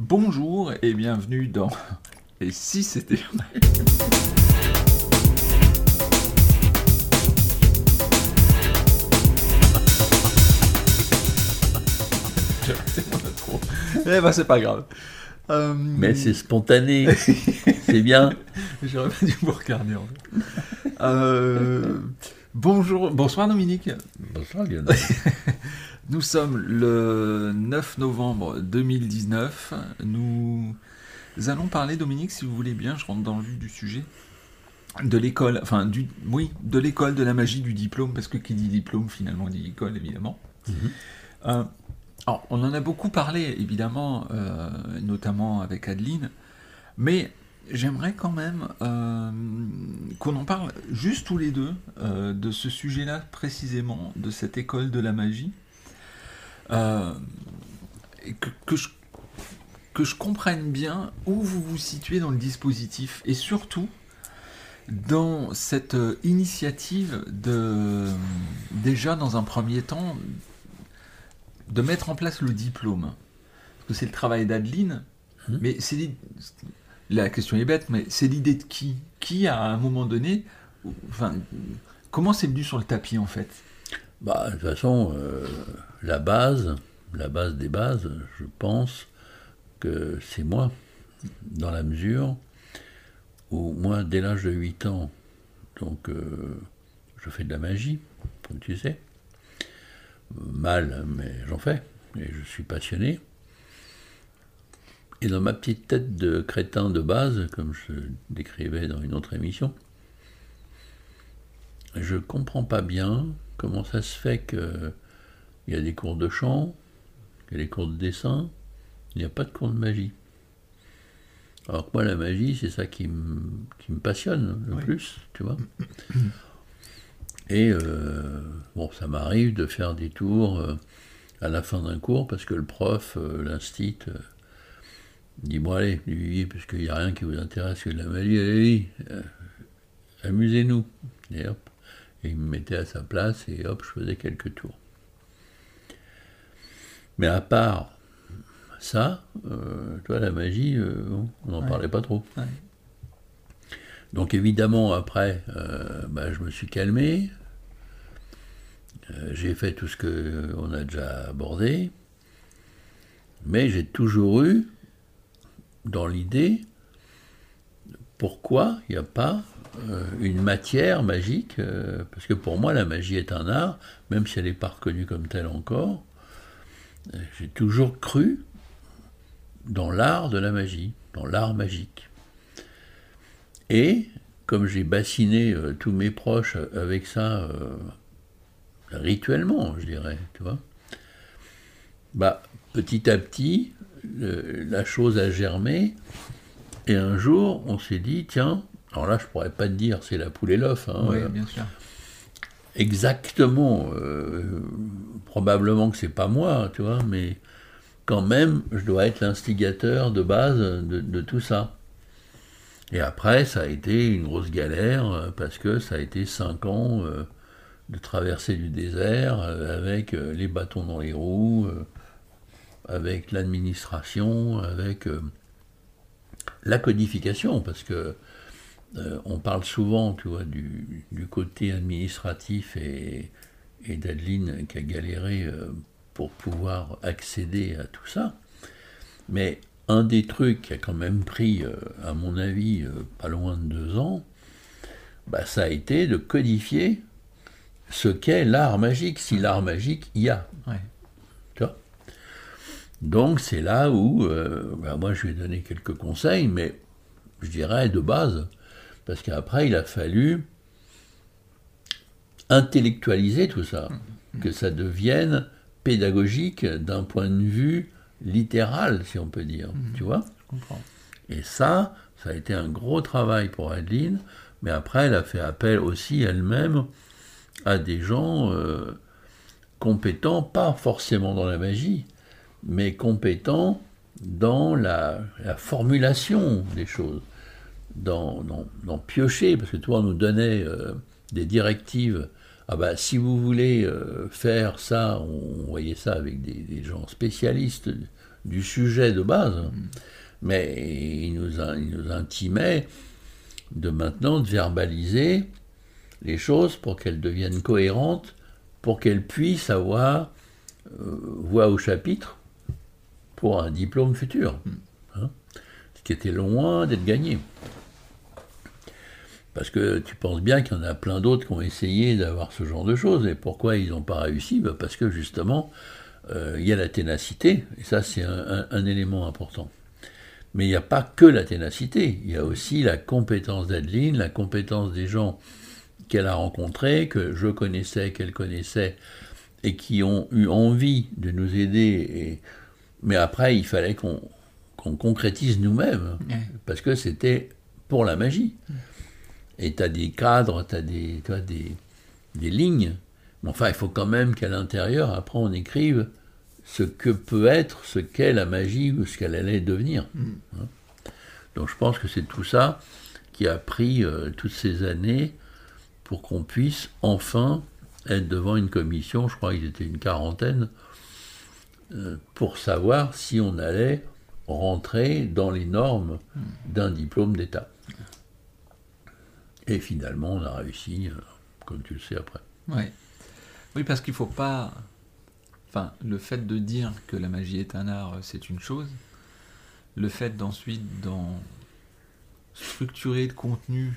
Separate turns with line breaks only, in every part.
Bonjour et bienvenue dans. Et si c'était. Eh ben c'est pas grave. Euh,
Mais c'est spontané, c'est bien.
J'aurais pas dû vous regarder en fait. Euh, bonjour, bonsoir Dominique.
Bonsoir Lionel.
Nous sommes le 9 novembre 2019. Nous allons parler, Dominique, si vous voulez bien, je rentre dans le vif du sujet, de l'école, enfin, du, oui, de l'école de la magie du diplôme, parce que qui dit diplôme, finalement, dit école, évidemment. Euh, alors, on en a beaucoup parlé, évidemment, euh, notamment avec Adeline, mais j'aimerais quand même euh, qu'on en parle juste tous les deux de ce sujet-là précisément, de cette école de la magie, euh, que, que je, que je comprenne bien où vous vous situez dans le dispositif, et surtout dans cette euh, initiative de, déjà dans un premier temps, de mettre en place le diplôme. Parce que c'est le travail d'Adeline,
Mhm.
mais c'est la question est bête, mais c'est l'idée de qui? Qui à un moment donné, enfin, comment c'est venu sur le tapis en fait?
Bah, de toute façon, euh, la base, la base des bases, je pense que c'est moi, dans la mesure où moi, dès l'âge de 8 ans, donc euh, je fais de la magie, comme tu sais. Mal, mais j'en fais, et je suis passionné. Et dans ma petite tête de crétin de base, comme je décrivais dans une autre émission, je comprends pas bien comment ça se fait que il y a des cours de chant, il y a des cours de dessin, il n'y a pas de cours de magie? Alors que moi, la magie, c'est ça qui me, qui me passionne le
Oui.
plus, tu vois. Et euh, bon, ça m'arrive de faire des tours euh, à la fin d'un cours parce que le prof, euh, l'instit, dit Bon, allez, Olivier, puisqu'il n'y a rien qui vous intéresse que de la magie, allez, euh, amusez-nous. Hop, et il me mettait à sa place et hop, je faisais quelques tours. Mais à part ça, euh, toi, la magie, euh, on n'en
Ouais.
parlait pas trop.
Ouais.
Donc évidemment, après, euh, bah, je me suis calmé. J'ai fait tout ce qu'on a déjà abordé. Mais j'ai toujours eu dans l'idée pourquoi il n'y a pas une matière magique, euh, parce que pour moi la magie est un art, même si elle n'est pas reconnue comme telle encore. Euh, J'ai toujours cru dans l'art de la magie, dans l'art magique. Et comme j'ai bassiné euh, tous mes proches avec ça euh, rituellement, je dirais, tu vois, bah, petit à petit, la chose a germé. Et un jour, on s'est dit, tiens, alors là, je pourrais pas te dire, c'est la poule et l'œuf. hein,
Oui, bien sûr.
exactement. euh, probablement que c'est pas moi, tu vois, mais quand même, je dois être l'instigateur de base de, de tout ça. Et après, ça a été une grosse galère euh, parce que ça a été cinq ans euh, de traversée du désert euh, avec les bâtons dans les roues, avec l'administration, avec la codification, parce que euh, on parle souvent, tu vois, du, du côté administratif et, et d'Adeline qui a galéré euh, pour pouvoir accéder à tout ça. Mais un des trucs qui a quand même pris, euh, à mon avis, pas loin de deux ans, bah, ça a été de codifier ce qu'est l'art magique, si l'art magique y a.
Ouais.
Tu vois? Donc c'est là où, bah, moi je lui ai donné quelques conseils, mais je dirais de base, parce qu'après il a fallu intellectualiser tout ça, que ça devienne pédagogique d'un point de vue littéral, si on peut dire, tu vois.
Je comprends.
et ça, ça a été un gros travail pour Adeline, mais après, elle a fait appel aussi elle-même à des gens euh, compétents, pas forcément dans la magie, mais compétents dans la, la formulation des choses, dans, dans, dans piocher, parce que toi, on nous donnait euh, des directives. Ah bah, si vous voulez euh, faire ça, on voyait ça avec des, des gens spécialistes du sujet de base. Mais il nous, il nous intimait de maintenant de verbaliser les choses pour qu'elles deviennent cohérentes, pour qu'elles puissent avoir euh, voix au chapitre pour un diplôme futur. Hein. Ce qui était loin d'être gagné. Parce que tu penses bien qu'il y en a plein d'autres qui ont essayé d'avoir ce genre de choses. Et pourquoi ils n'ont pas réussi? Bah, Parce que justement, euh, il y a la ténacité, et ça c'est un, un- un élément important. Mais il n'y a pas que la ténacité, il y a aussi la compétence d'Adeline, la compétence des gens qu'elle a rencontrés, que je connaissais, qu'elle connaissait, et qui ont eu envie de nous aider. Et... Mais après, il fallait qu'on concrétise nous-mêmes,
Ouais.
parce que c'était pour la magie. Et tu as des cadres, tu as des, tu vois, des, des lignes, mais enfin, il faut quand même qu'à l'intérieur, après, on écrive ce que peut être, ce qu'est la magie ou ce qu'elle allait devenir. Hein. Donc je pense que c'est tout ça qui a pris euh, toutes ces années pour qu'on puisse enfin être devant une commission, je crois qu'ils étaient une quarantaine, euh, pour savoir si on allait rentrer dans les normes d'un diplôme d'État. Et finalement, on a réussi, euh, comme tu le sais après.
Ouais. Oui, parce qu'il faut pas. Enfin, le fait de dire que la magie est un art, c'est une chose. Le fait d'ensuite d'en structurer le contenu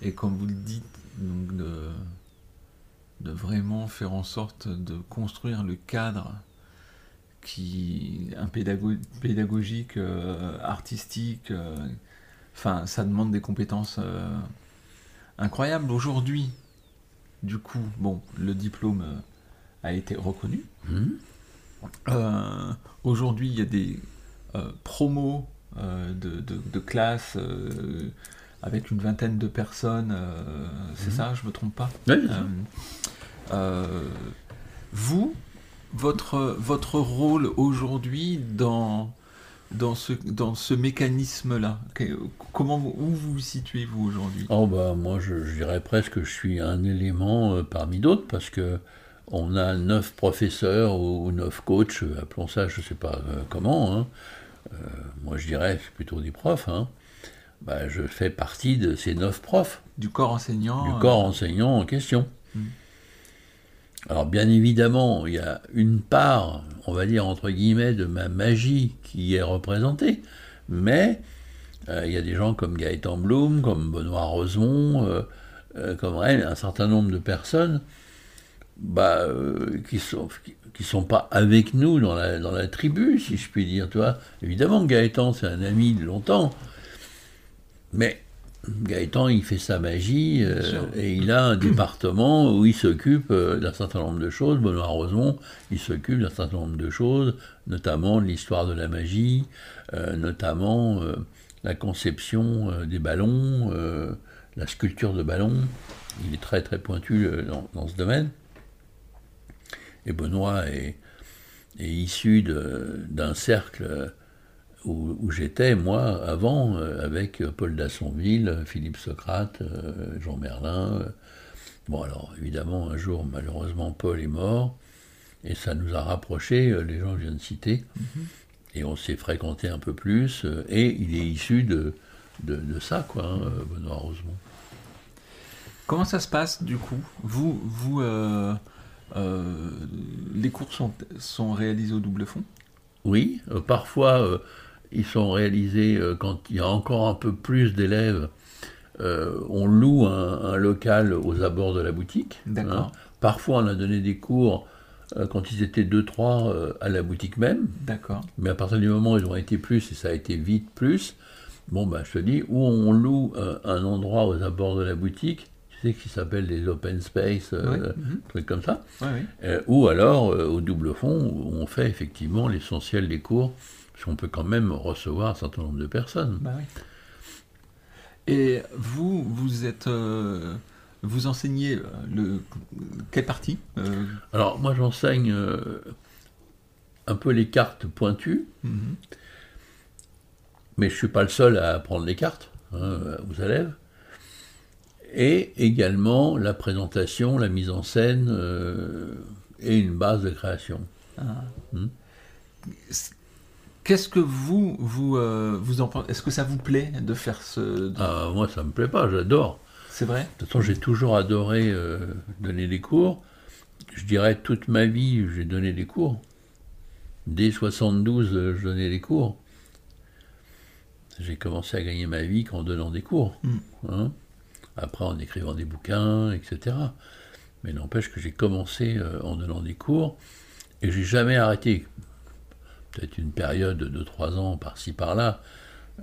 et comme vous le dites, donc de, vraiment faire en sorte de construire le cadre qui un pédago- pédagogique, euh, artistique, euh, enfin ça demande des compétences euh, incroyables. Aujourd'hui, du coup, bon, le diplôme euh, a été reconnu.
Mhm.
Euh, Aujourd'hui, il y a des promos de, de, de classes euh, avec une vingtaine de personnes. c'est
Mhm.
ça, je me trompe pas? Vous, votre, votre rôle aujourd'hui dans, dans ce, dans ce mécanisme-là, comment vous, où vous vous situez vous aujourd'hui?
Oh bah moi je, je dirais presque que je suis un élément euh, parmi d'autres parce que on a neuf professeurs ou, ou neuf coachs, euh, appelons ça je sais pas euh, comment. hein. Euh, moi je dirais plutôt des profs. hein. Bah, je fais partie de ces neuf profs
Du corps enseignant
du corps enseignant en question.
Mm.
Alors bien évidemment, il y a une part, on va dire entre guillemets, de ma magie qui est représentée, mais euh, il y a des gens comme Gaëtan Blum, comme Benoît Rosemont, euh, euh, comme elle, un certain nombre de personnes bah, qui qui sont pas avec nous dans la, dans la tribu, si je puis dire. Tu vois. Évidemment, Gaëtan, c'est un ami de longtemps, mais Gaëtan, il fait sa magie euh, et il a un département où il s'occupe euh, d'un certain nombre de choses. Benoît Rosemont, il s'occupe d'un certain nombre de choses, notamment de l'histoire de la magie, euh, notamment la conception des ballons, la sculpture de ballons. Il est très très pointu dans, dans ce domaine. Et Benoît est, est issu d'un cercle où, où j'étais, moi, avant, euh, avec Paul Dassonville, Philippe Socrate, euh, Jean Merlin. euh. Bon, alors, évidemment, un jour, malheureusement, Paul est mort, et ça nous a rapprochés, euh, les gens que je viens de citer, et on s'est fréquenté un peu plus, euh, et il est issu de, de, de ça, quoi, hein, euh, Benoît Rosemont.
Comment ça se passe du coup? Vous, vous euh, euh, les cours sont, sont réalisés au double fond?
Oui, euh, parfois euh, ils sont réalisés euh, quand il y a encore un peu plus d'élèves. euh, on loue un, un local aux abords de la boutique.
D'accord.
Parfois on a donné des cours euh, quand ils étaient 2-3 euh, à la boutique même.
D'accord.
Mais à partir du moment où ils ont été plus, et ça a été vite plus, bon bah je te dis, où on loue un endroit aux abords de la boutique, tu sais, qui s'appelle des open space,
Ouais, mhm.
trucs comme ça.
Oui.
Ou alors au double fond, où on fait effectivement l'essentiel des cours, qu'on peut quand même recevoir un certain nombre de personnes.
Bah oui. Et vous, vous êtes, euh, vous enseignez euh, le quelle partie Euh,
Alors moi j'enseigne euh, un peu les cartes pointues,
mhm.
mais je suis pas le seul à apprendre les cartes hein, aux élèves. Et également la présentation, la mise en scène et une base de création.
Ah.
Hmm.
Qu'est-ce que vous, vous, euh, vous en pensez Est-ce que ça vous plaît de faire ce...
Ah, moi, ça me plaît pas, j'adore.
C'est vrai?
De toute façon, j'ai toujours adoré euh, donner des cours. Je dirais toute ma vie, j'ai donné des cours. Dès 72, euh, je donnais des cours. J'ai commencé à gagner ma vie qu'en donnant des cours.
Mm.
hein. Après, en écrivant des bouquins, etc. Mais n'empêche que j'ai commencé euh, en donnant des cours et j'ai jamais arrêté. Peut-être une période de 3 ans par-ci par-là,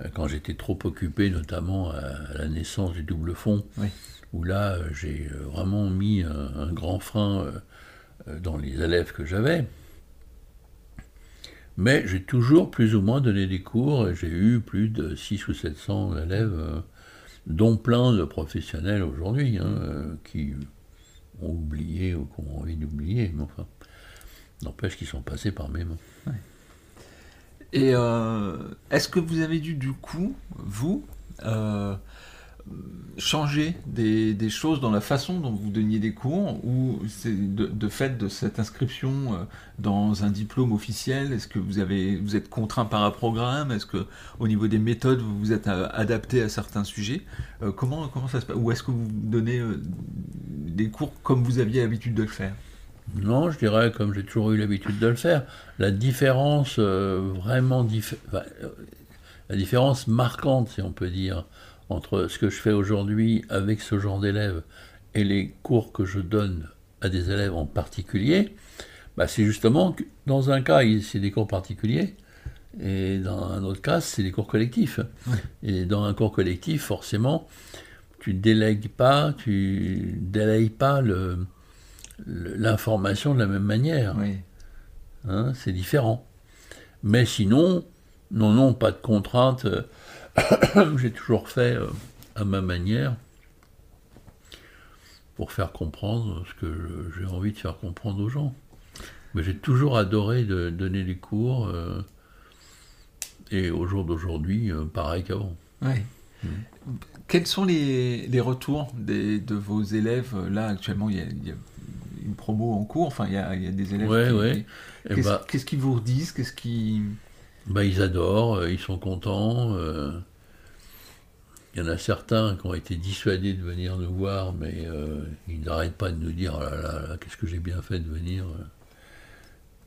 euh, quand j'étais trop occupé, notamment à, la naissance du double fond,
Oui.
où là euh, j'ai euh, vraiment mis un, un grand frein dans les élèves que j'avais. Mais j'ai toujours plus ou moins donné des cours et j'ai eu plus de 6 ou 700 élèves, dont plein de professionnels aujourd'hui, hein, qui ont oublié ou qui ont envie d'oublier, mais enfin, n'empêche qu'ils sont passés par mes mains.
Et euh, est-ce que vous avez dû, du coup, vous, euh, changer des, choses dans la façon dont vous donniez des cours ou de, fait de cette inscription euh, dans un diplôme officiel Est-ce que vous, avez, vous êtes contraint par un programme? Est-ce que au niveau des méthodes, vous vous êtes adapté à certains sujets? Comment, comment ça se passe? Ou est-ce que vous donnez des cours comme vous aviez l'habitude de le faire?
Non, je dirais, comme j'ai toujours eu l'habitude de le faire, la différence euh, vraiment enfin, euh, la différence marquante, si on peut dire, entre ce que je fais aujourd'hui avec ce genre d'élèves et les cours que je donne à des élèves en particulier, bah, c'est justement que dans un cas, c'est des cours particuliers, et dans un autre cas, c'est des cours collectifs.
Ouais.
Et dans un cours collectif, forcément, tu délègues pas, tu délayes pas le- l'information de la même manière.
Oui.
hein, c'est différent. Mais sinon, non, non, pas de contrainte. J'ai toujours fait euh, à ma manière pour faire comprendre ce que j'ai envie de faire comprendre aux gens. Mais j'ai toujours adoré de donner des cours. euh, et au jour d'aujourd'hui, euh, pareil qu'avant.
Ouais. Quels sont les, les retours des, de vos élèves Là, actuellement, il y, a, il y a une promo en cours. Enfin, il y a, y a des élèves
Ouais,
qui.
ouais. Eh
Qu'est-ce
ben,
qu'est-ce qu'ils vous disent Qu'est-ce qui.
Bah, ils adorent, euh, ils sont contents. euh. Il y en a certains qui ont été dissuadés de venir nous voir, mais euh, ils n'arrêtent pas de nous dire oh là là, là, qu'est-ce que j'ai bien fait de venir. euh.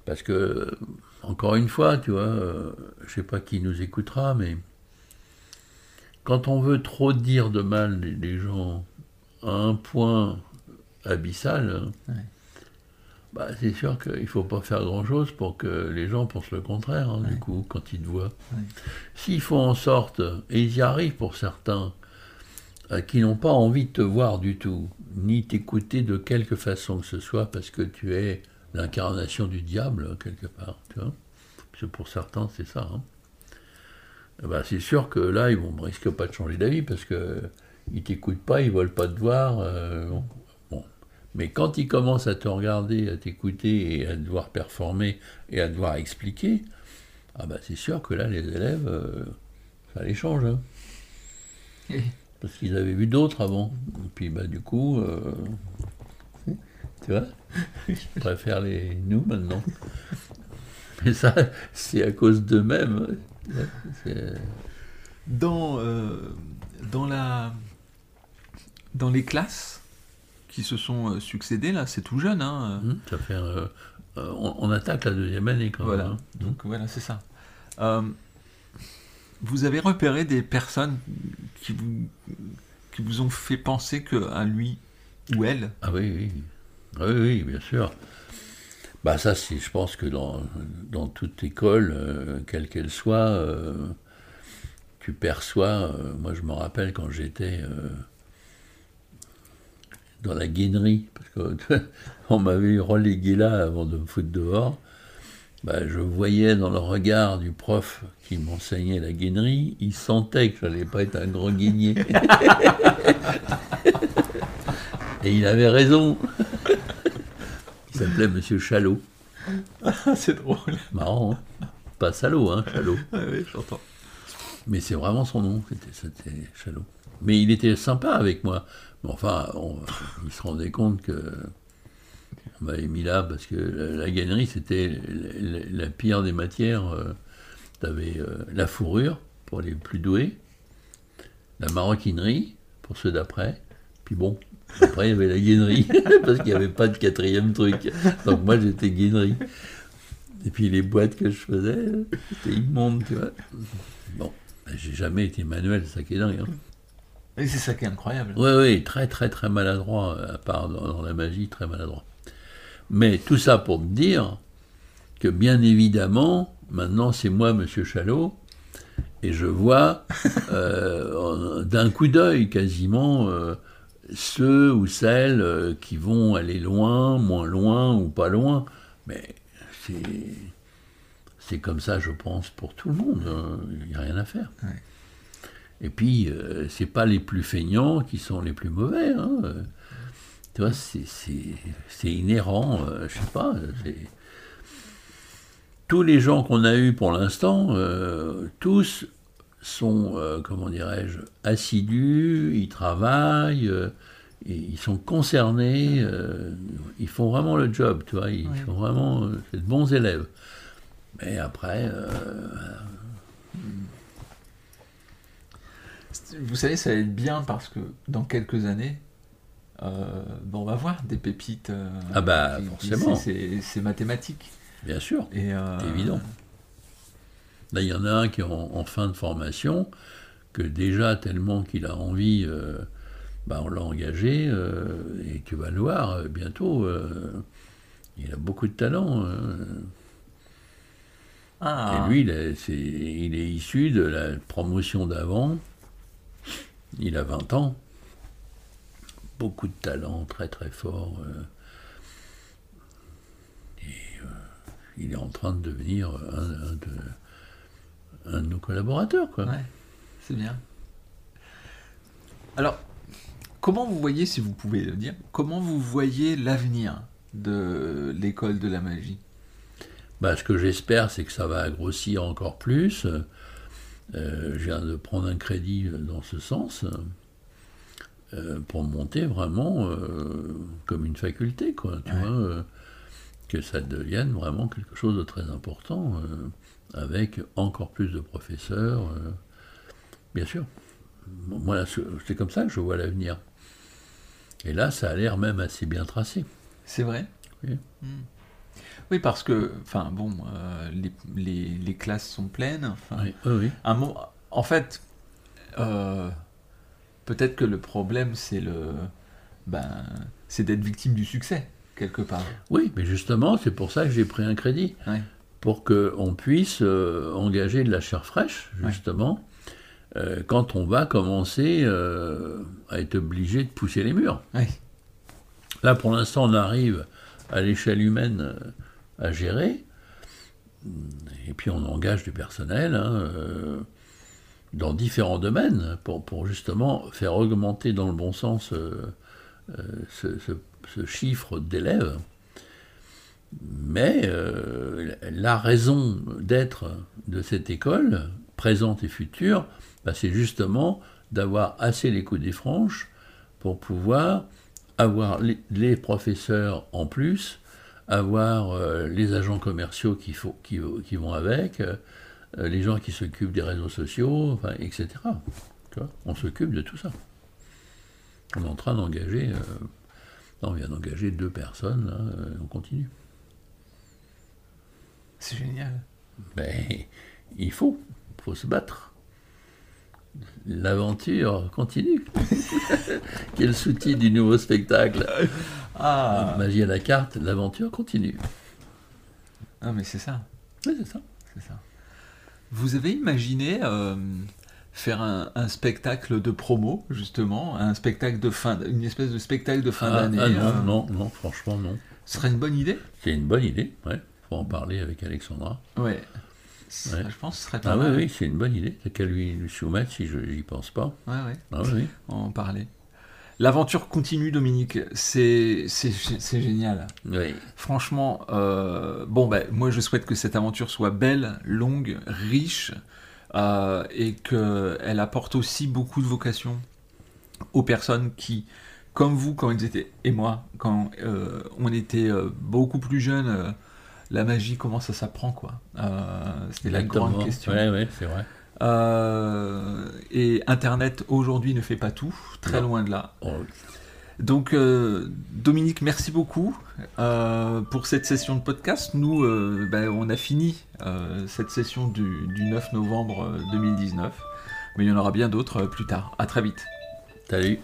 Parce que, encore une fois, tu vois, euh, je sais pas qui nous écoutera, mais quand on veut trop dire de mal des gens à un point abyssal,
Ouais.
bah, c'est sûr qu'il ne faut pas faire grand-chose pour que les gens pensent le contraire, hein,
Ouais.
du coup, quand ils te voient. S'ils font en sorte, et ils y arrivent pour certains, euh, qui n'ont pas envie de te voir du tout, ni t'écouter de quelque façon que ce soit, parce que tu es l'incarnation du diable, quelque part, tu vois. Parce que pour certains, c'est ça. hein. Eh ben, c'est sûr que là, ils ne risquent pas de changer d'avis, parce que ils t'écoutent pas, ils veulent pas te voir. euh, bon. Mais quand ils commencent à te regarder, à t'écouter et à devoir performer et à devoir expliquer, ah bah c'est sûr que là, les élèves, euh, ça les change. hein. Parce qu'ils avaient vu d'autres avant. Et puis bah du coup, euh, tu vois, ils préfèrent les nous maintenant. Mais ça, c'est à cause d'eux-mêmes. C'est-
Dans, euh, dans, la, dans les classes qui se sont euh, succédées, là, c'est tout jeune. Hein,
Hum, Ça fait, euh, euh, on, on attaque la deuxième année quand
Voilà.
même. hein.
Donc voilà, c'est ça. Euh, vous avez repéré des personnes qui vous, qui vous ont fait penser que à lui ou elle?
Ah oui, oui. Ah oui, oui, bien sûr. Bah ça, c'est, je pense que dans, dans toute école, euh, quelle qu'elle soit, tu perçois. moi, je me rappelle quand j'étais dans la guénerie, parce qu'on m'avait relégué là avant de me foutre dehors. Bah, je voyais dans le regard du prof qui m'enseignait la guénerie, il sentait que je n'allais pas être un gros guigné. Et il avait raison. Il s'appelait Monsieur Chalot.
C'est drôle.
Marrant, hein Pas salaud, hein, Chalot.
Ouais, ouais, j'entends.
Mais c'est vraiment son nom, c'était, Chalot. Mais il était sympa avec moi. Enfin, on- il se rendait compte que on m'avait mis là parce que la, la gagnerie, c'était la, pire des matières. euh, tu avais la fourrure pour les plus doués, la maroquinerie pour ceux d'après, puis bon, après il y avait la guinerie, parce qu'il n'y avait pas de quatrième truc. Donc moi j'étais guinerie. Et puis les boîtes que je faisais, c'était immonde, tu vois. Bon, j'ai jamais été manuel, c'est ça qui est dingue. Hein.
Et c'est ça qui est incroyable.
Oui, oui, très, très, très maladroit, à part dans, la magie, très maladroit. Mais tout ça pour te dire que, bien évidemment, maintenant, c'est moi, Monsieur Chalot, et je vois euh, d'un coup d'œil quasiment euh, ceux ou celles euh, qui vont aller loin, moins loin ou pas loin. Mais c'est, c'est comme ça, je pense, pour tout le monde. Hein. Il n'y a rien à faire. Et puis, euh, c'est pas les plus feignants qui sont les plus mauvais. Hein. Tu vois, c'est, inhérent, euh, je sais pas. Tous les gens qu'on a eus pour l'instant, euh, tous sont, comment dirais-je, assidus, ils travaillent, ils sont concernés, ils font vraiment le job, tu vois, ils sont vraiment de bons élèves. Mais après,
vous savez, ça va être bien parce que dans quelques années, euh, on va voir des pépites. Euh,
ah bah forcément.
C'est mathématique.
Bien sûr. Et euh, évident. Là, il y en a un qui est en, fin de formation, que déjà tellement qu'il a envie, bah, on l'a engagé, et tu vas le voir bientôt. il a beaucoup de talent. Ah. Et lui, il il est issu de la promotion d'avant. Il a 20 ans, beaucoup de talent, très très fort. Euh, et euh, il est en train de devenir un, de, nos collaborateurs. Quoi.
Ouais, c'est bien. Alors, comment vous voyez, si vous pouvez le dire, comment vous voyez l'avenir de l'école de la magie?
Bah, Ce que j'espère, c'est que ça va grossir encore plus. Euh, je viens de prendre un crédit dans ce sens euh, pour monter vraiment euh, comme une faculté, quoi, tu vois, que ça devienne vraiment quelque chose de très important, avec encore plus de professeurs, bien sûr. Moi, c'est comme ça que je vois l'avenir. Et là, ça a l'air même assez bien tracé.
C'est vrai Oui. Hmm. Oui, parce que, enfin, bon, euh, les, les, classes sont pleines. Enfin,
oui, oui,
Un mot, en fait, euh, peut-être que le problème, c'est le, ben, c'est d'être victime du succès quelque part.
Oui, mais justement, c'est pour ça que j'ai pris un crédit pour qu'on puisse euh, engager de la chair fraîche, justement, quand on va commencer à être obligé de pousser les murs. Là, pour l'instant, on arrive à l'échelle humaine à gérer. Et puis on engage du personnel hein, euh, dans différents domaines pour, justement faire augmenter dans le bon sens euh, euh, ce, chiffre d'élèves. Mais la raison d'être de cette école, présente et future, bah, c'est justement d'avoir assez les coups des franches pour pouvoir avoir les professeurs en plus avoir euh, les agents commerciaux qui, faut, qui, qui vont avec, euh, les gens qui s'occupent des réseaux sociaux, enfin, etc. on s'occupe de tout ça. On est en train d'engager, euh, on vient d'engager deux personnes, on continue.
C'est génial.
Ben, il faut, il faut se battre. L'aventure continue. Quel soutien du nouveau spectacle ah. Magie à la carte, l'aventure continue.
Ah, mais c'est ça.
Oui, c'est ça.
C'est ça. Vous avez imaginé euh, faire un, spectacle de promo, justement, un spectacle de fin, une espèce de spectacle de fin ah, d'année
ah, non, euh non, non, franchement, non.
Ce serait une bonne idée?
C'est une bonne idée, ouais. Faut en parler avec Alexandra.
Ouais. Je pense que ce serait pas
ah,
mal.
Oui, oui, c'est une bonne idée. T'as qu'à lui, soumettre si je n'y pense pas.
Ouais, ouais.
Ah, oui.
On en parler. L'aventure continue, Dominique. C'est génial.
Oui.
Franchement, euh, bon, ben, moi je souhaite que cette aventure soit belle, longue, riche euh, et qu'elle apporte aussi beaucoup de vocation aux personnes qui, comme vous, quand ils étaient, et moi, quand euh, on était beaucoup plus jeunes la magie, comment ça s'apprend, quoi. C'était la grande question.
Ouais, ouais, c'est vrai.
et Internet aujourd'hui ne fait pas tout, très loin de là. Oh, donc, euh, Dominique, merci beaucoup euh, pour cette session de podcast. Nous, euh, ben, on a fini cette session du, du, 9 novembre 2019, mais il y en aura bien d'autres plus tard. À très vite.
Salut.